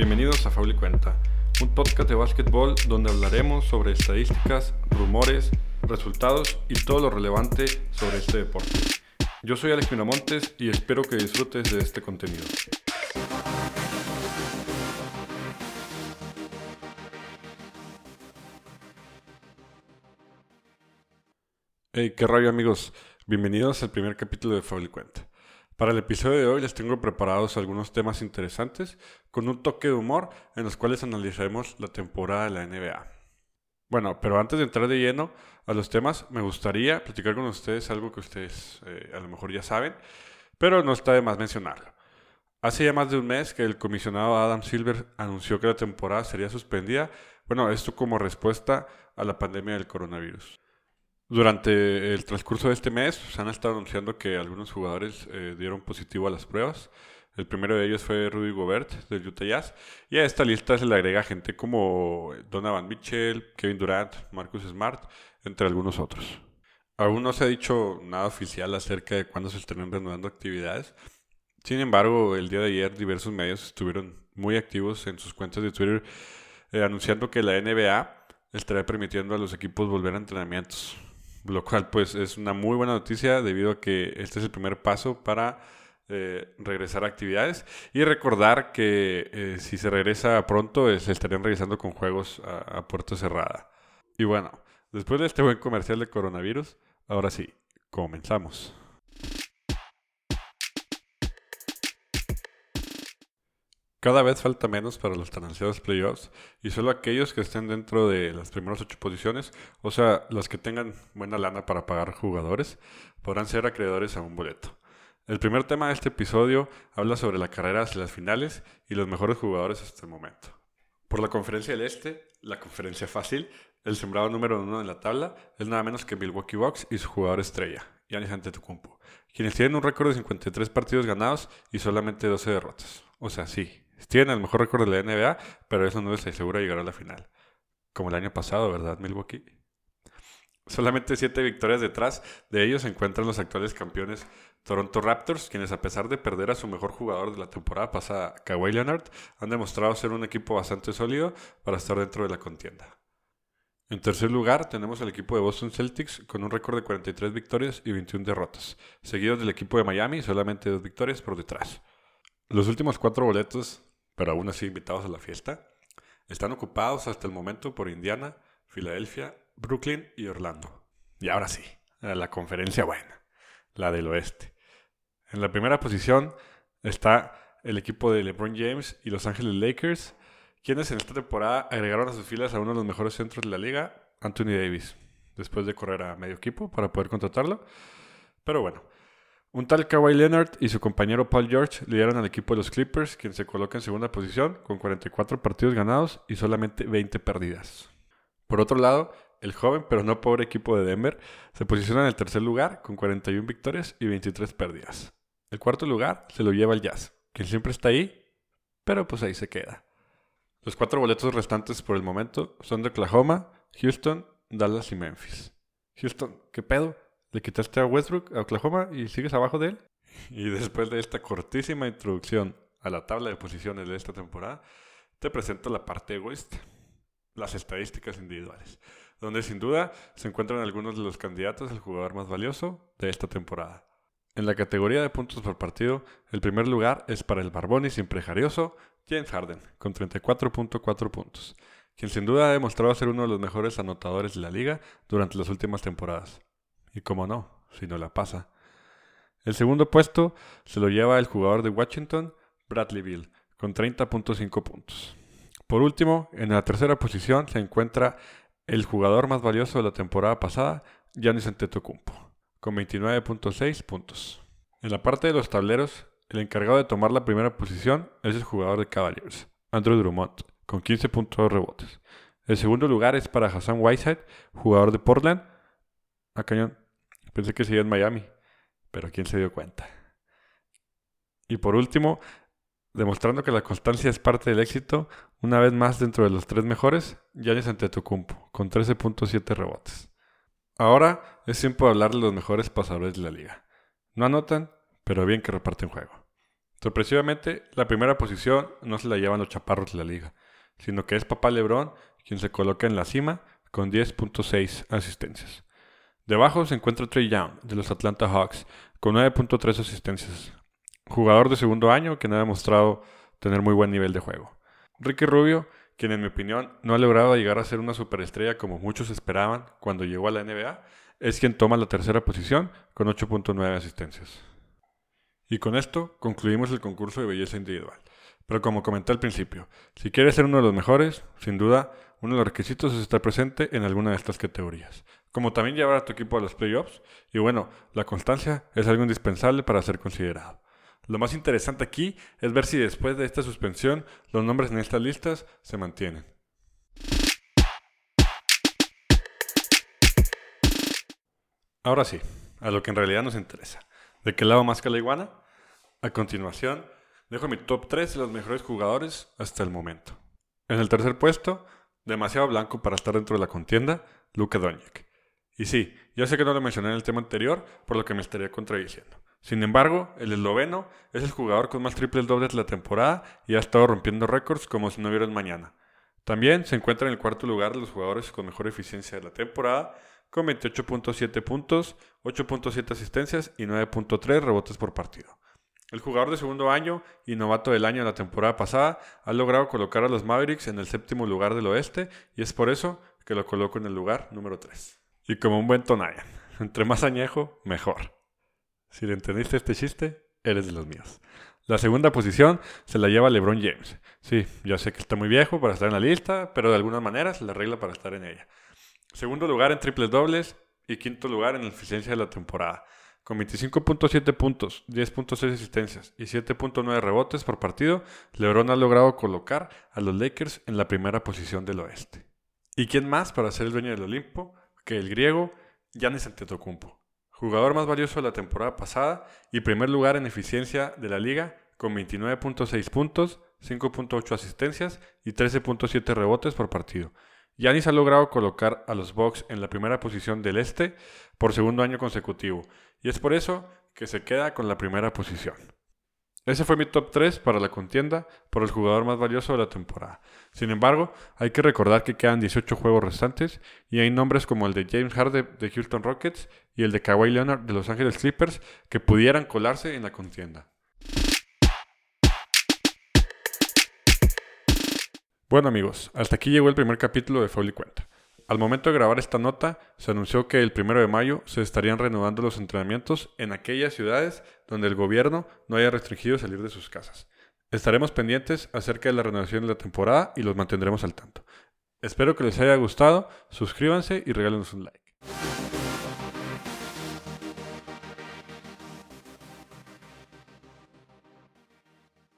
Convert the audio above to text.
Bienvenidos a Faul y Cuenta, un podcast de básquetbol donde hablaremos sobre estadísticas, rumores, resultados y todo lo relevante sobre este deporte. Yo soy Alex Miramontes y espero que disfrutes de este contenido. Hey, qué rayo amigos, bienvenidos al primer capítulo de Faul y Cuenta. Para el episodio de hoy les tengo preparados algunos temas interesantes con un toque de humor en los cuales analizaremos la temporada de la NBA. Bueno, pero antes de entrar de lleno a los temas, me gustaría platicar con ustedes algo que ustedes eh, a lo mejor ya saben, pero no está de más mencionarlo. Hace ya más de un mes que el comisionado Adam Silver anunció que la temporada sería suspendida, bueno, esto como respuesta a la pandemia del coronavirus. Durante el transcurso de este mes se han estado anunciando que algunos jugadores eh, dieron positivo a las pruebas. El primero de ellos fue Rudy Gobert del Utah Jazz. Y a esta lista se le agrega gente como Donovan Mitchell, Kevin Durant, Marcus Smart, entre algunos otros. Aún no se ha dicho nada oficial acerca de cuándo se estarán reanudando actividades. Sin embargo, el día de ayer diversos medios estuvieron muy activos en sus cuentas de Twitter eh, anunciando que la NBA estará permitiendo a los equipos volver a entrenamientos lo cual pues es una muy buena noticia debido a que este es el primer paso para eh, regresar a actividades y recordar que eh, si se regresa pronto se estarían regresando con juegos a, a puerta cerrada. Y bueno, después de este buen comercial de coronavirus, ahora sí, comenzamos. Cada vez falta menos para los tan ansiados playoffs y solo aquellos que estén dentro de las primeras ocho posiciones, o sea, los que tengan buena lana para pagar jugadores, podrán ser acreedores a un boleto. El primer tema de este episodio habla sobre la carrera hacia las finales y los mejores jugadores hasta el momento. Por la conferencia del Este, la conferencia fácil, el sembrado número uno en la tabla es nada menos que Milwaukee Bucks y su jugador estrella, Giannis Antetokounmpo, quienes tienen un récord de 53 partidos ganados y solamente 12 derrotas. O sea, sí, tienen el mejor récord de la NBA, pero eso no les asegura llegar a la final. Como el año pasado, ¿verdad, Milwaukee? Solamente siete victorias detrás de ellos se encuentran los actuales campeones Toronto Raptors, quienes a pesar de perder a su mejor jugador de la temporada pasada, Kawhi Leonard, han demostrado ser un equipo bastante sólido para estar dentro de la contienda. En tercer lugar tenemos al equipo de Boston Celtics con un récord de 43 victorias y 21 derrotas, seguidos del equipo de Miami solamente dos victorias por detrás. Los últimos cuatro boletos pero aún así invitados a la fiesta, están ocupados hasta el momento por Indiana, Filadelfia, Brooklyn y Orlando. Y ahora sí, a la conferencia buena, la del oeste. En la primera posición está el equipo de LeBron James y Los Ángeles Lakers, quienes en esta temporada agregaron a sus filas a uno de los mejores centros de la liga, Anthony Davis, después de correr a medio equipo para poder contratarlo. Pero bueno, un tal Kawhi Leonard y su compañero Paul George lideran al equipo de los Clippers, quien se coloca en segunda posición con 44 partidos ganados y solamente 20 perdidas. Por otro lado, el joven pero no pobre equipo de Denver se posiciona en el tercer lugar con 41 victorias y 23 pérdidas. El cuarto lugar se lo lleva el Jazz, quien siempre está ahí, pero pues ahí se queda. Los cuatro boletos restantes por el momento son de Oklahoma, Houston, Dallas y Memphis. Houston, ¿qué pedo? Le quitaste a Westbrook, a Oklahoma, y sigues abajo de él. Y después de esta cortísima introducción a la tabla de posiciones de esta temporada, te presento la parte egoísta, las estadísticas individuales, donde sin duda se encuentran algunos de los candidatos al jugador más valioso de esta temporada. En la categoría de puntos por partido, el primer lugar es para el barbón y siempre jarioso James Harden, con 34.4 puntos, quien sin duda ha demostrado ser uno de los mejores anotadores de la liga durante las últimas temporadas. Y cómo no, si no la pasa. El segundo puesto se lo lleva el jugador de Washington, Bradley Bill, con 30.5 puntos. Por último, en la tercera posición se encuentra el jugador más valioso de la temporada pasada, Giannis Antetokounmpo, con 29.6 puntos. En la parte de los tableros, el encargado de tomar la primera posición es el jugador de Cavaliers, Andrew Drummond, con 15.2 rebotes. El segundo lugar es para Hassan Whiteside, jugador de Portland, a cañón. Pensé que seguía en Miami, pero ¿quién se dio cuenta? Y por último, demostrando que la constancia es parte del éxito, una vez más dentro de los tres mejores, Giannis Antetokounmpo, con 13.7 rebotes. Ahora es tiempo de hablar de los mejores pasadores de la liga. No anotan, pero bien que reparten juego. Sorpresivamente, la primera posición no se la llevan los chaparros de la liga, sino que es Papá Lebron quien se coloca en la cima con 10.6 asistencias. Debajo se encuentra Trey Young de los Atlanta Hawks con 9.3 asistencias. Jugador de segundo año que no ha demostrado tener muy buen nivel de juego. Ricky Rubio, quien en mi opinión no ha logrado llegar a ser una superestrella como muchos esperaban cuando llegó a la NBA, es quien toma la tercera posición con 8.9 asistencias. Y con esto concluimos el concurso de belleza individual. Pero como comenté al principio, si quieres ser uno de los mejores, sin duda, uno de los requisitos es estar presente en alguna de estas categorías. Como también llevar a tu equipo a los playoffs. Y bueno, la constancia es algo indispensable para ser considerado. Lo más interesante aquí es ver si después de esta suspensión los nombres en estas listas se mantienen. Ahora sí, a lo que en realidad nos interesa. ¿De qué lado más que la iguana? A continuación, dejo mi top 3 de los mejores jugadores hasta el momento. En el tercer puesto, demasiado blanco para estar dentro de la contienda, Luka Doncic. Y sí, ya sé que no lo mencioné en el tema anterior, por lo que me estaría contradiciendo. Sin embargo, el esloveno es el jugador con más triples dobles de la temporada y ha estado rompiendo récords como si no hubiera el mañana. También se encuentra en el cuarto lugar de los jugadores con mejor eficiencia de la temporada, con 28.7 puntos, 8.7 asistencias y 9.3 rebotes por partido. El jugador de segundo año y novato del año de la temporada pasada ha logrado colocar a los Mavericks en el séptimo lugar del oeste y es por eso que lo coloco en el lugar número 3. Y como un buen Tonayan, entre más añejo, mejor. Si le entendiste este chiste, eres de los míos. La segunda posición se la lleva LeBron James. Sí, ya sé que está muy viejo para estar en la lista, pero de alguna manera se le arregla para estar en ella. Segundo lugar en triples dobles y quinto lugar en eficiencia de la temporada. Con 25.7 puntos, 10.6 asistencias y 7.9 rebotes por partido, LeBron ha logrado colocar a los Lakers en la primera posición del oeste. ¿Y quién más para ser el dueño del Olimpo que el griego Giannis Antetokounmpo? jugador más valioso de la temporada pasada y primer lugar en eficiencia de la liga con 29.6 puntos, 5.8 asistencias y 13.7 rebotes por partido. Yanis ha logrado colocar a los Bucks en la primera posición del este por segundo año consecutivo y es por eso que se queda con la primera posición. Ese fue mi top 3 para la contienda por el jugador más valioso de la temporada. Sin embargo, hay que recordar que quedan 18 juegos restantes y hay nombres como el de James Harden de Houston Rockets y el de Kawhi Leonard de Los Angeles Clippers que pudieran colarse en la contienda. Bueno amigos, hasta aquí llegó el primer capítulo de Foley Cuenta. Al momento de grabar esta nota, se anunció que el primero de mayo se estarían reanudando los entrenamientos en aquellas ciudades donde el gobierno no haya restringido salir de sus casas. Estaremos pendientes acerca de la renovación de la temporada y los mantendremos al tanto. Espero que les haya gustado, suscríbanse y regálenos un like.